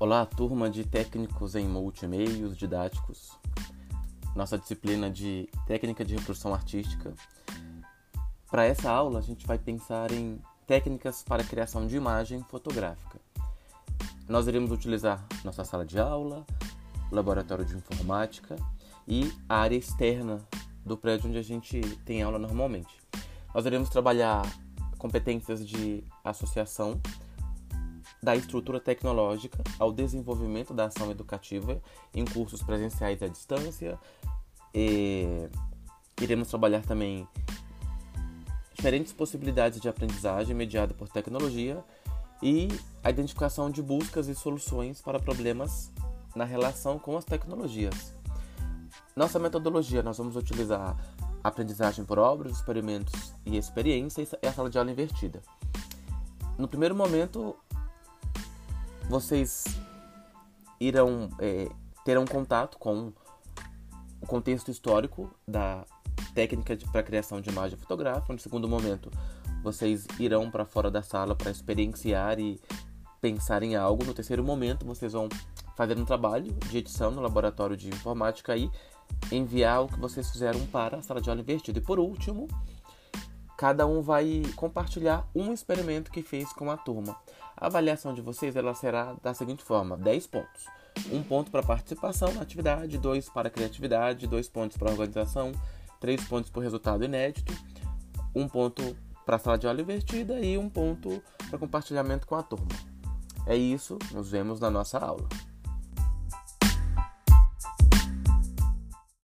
Olá, turma de técnicos em multimeios didáticos. Nossa disciplina de técnica de reprodução artística. Para essa aula, a gente vai pensar em técnicas para criação de imagem fotográfica. Nós iremos utilizar nossa sala de aula, laboratório de informática e a área externa do prédio onde a gente tem aula normalmente. Nós iremos trabalhar competências de associação da estrutura tecnológica ao desenvolvimento da ação educativa em cursos presenciais à distância. E iremos trabalhar também diferentes possibilidades de aprendizagem mediada por tecnologia e a identificação de buscas e soluções para problemas na relação com as tecnologias. Nossa metodologia, nós vamos utilizar aprendizagem por obras, experimentos e experiência e a sala de aula invertida. No primeiro momento, vocês irão é, terão contato com o contexto histórico da técnica para criação de imagem fotográfica. No segundo momento, vocês irão para fora da sala para experienciar e pensar em algo. No terceiro momento, vocês vão fazer um trabalho de edição no laboratório de informática e enviar o que vocês fizeram para a sala de aula invertida. E por último, cada um vai compartilhar um experimento que fez com a turma. A avaliação de vocês ela será da seguinte forma: 10 pontos. Um ponto para participação na atividade, dois para criatividade, dois pontos para organização, três pontos por resultado inédito, um ponto para sala de aula invertida e um ponto para compartilhamento com a turma. É isso, nos vemos na nossa aula.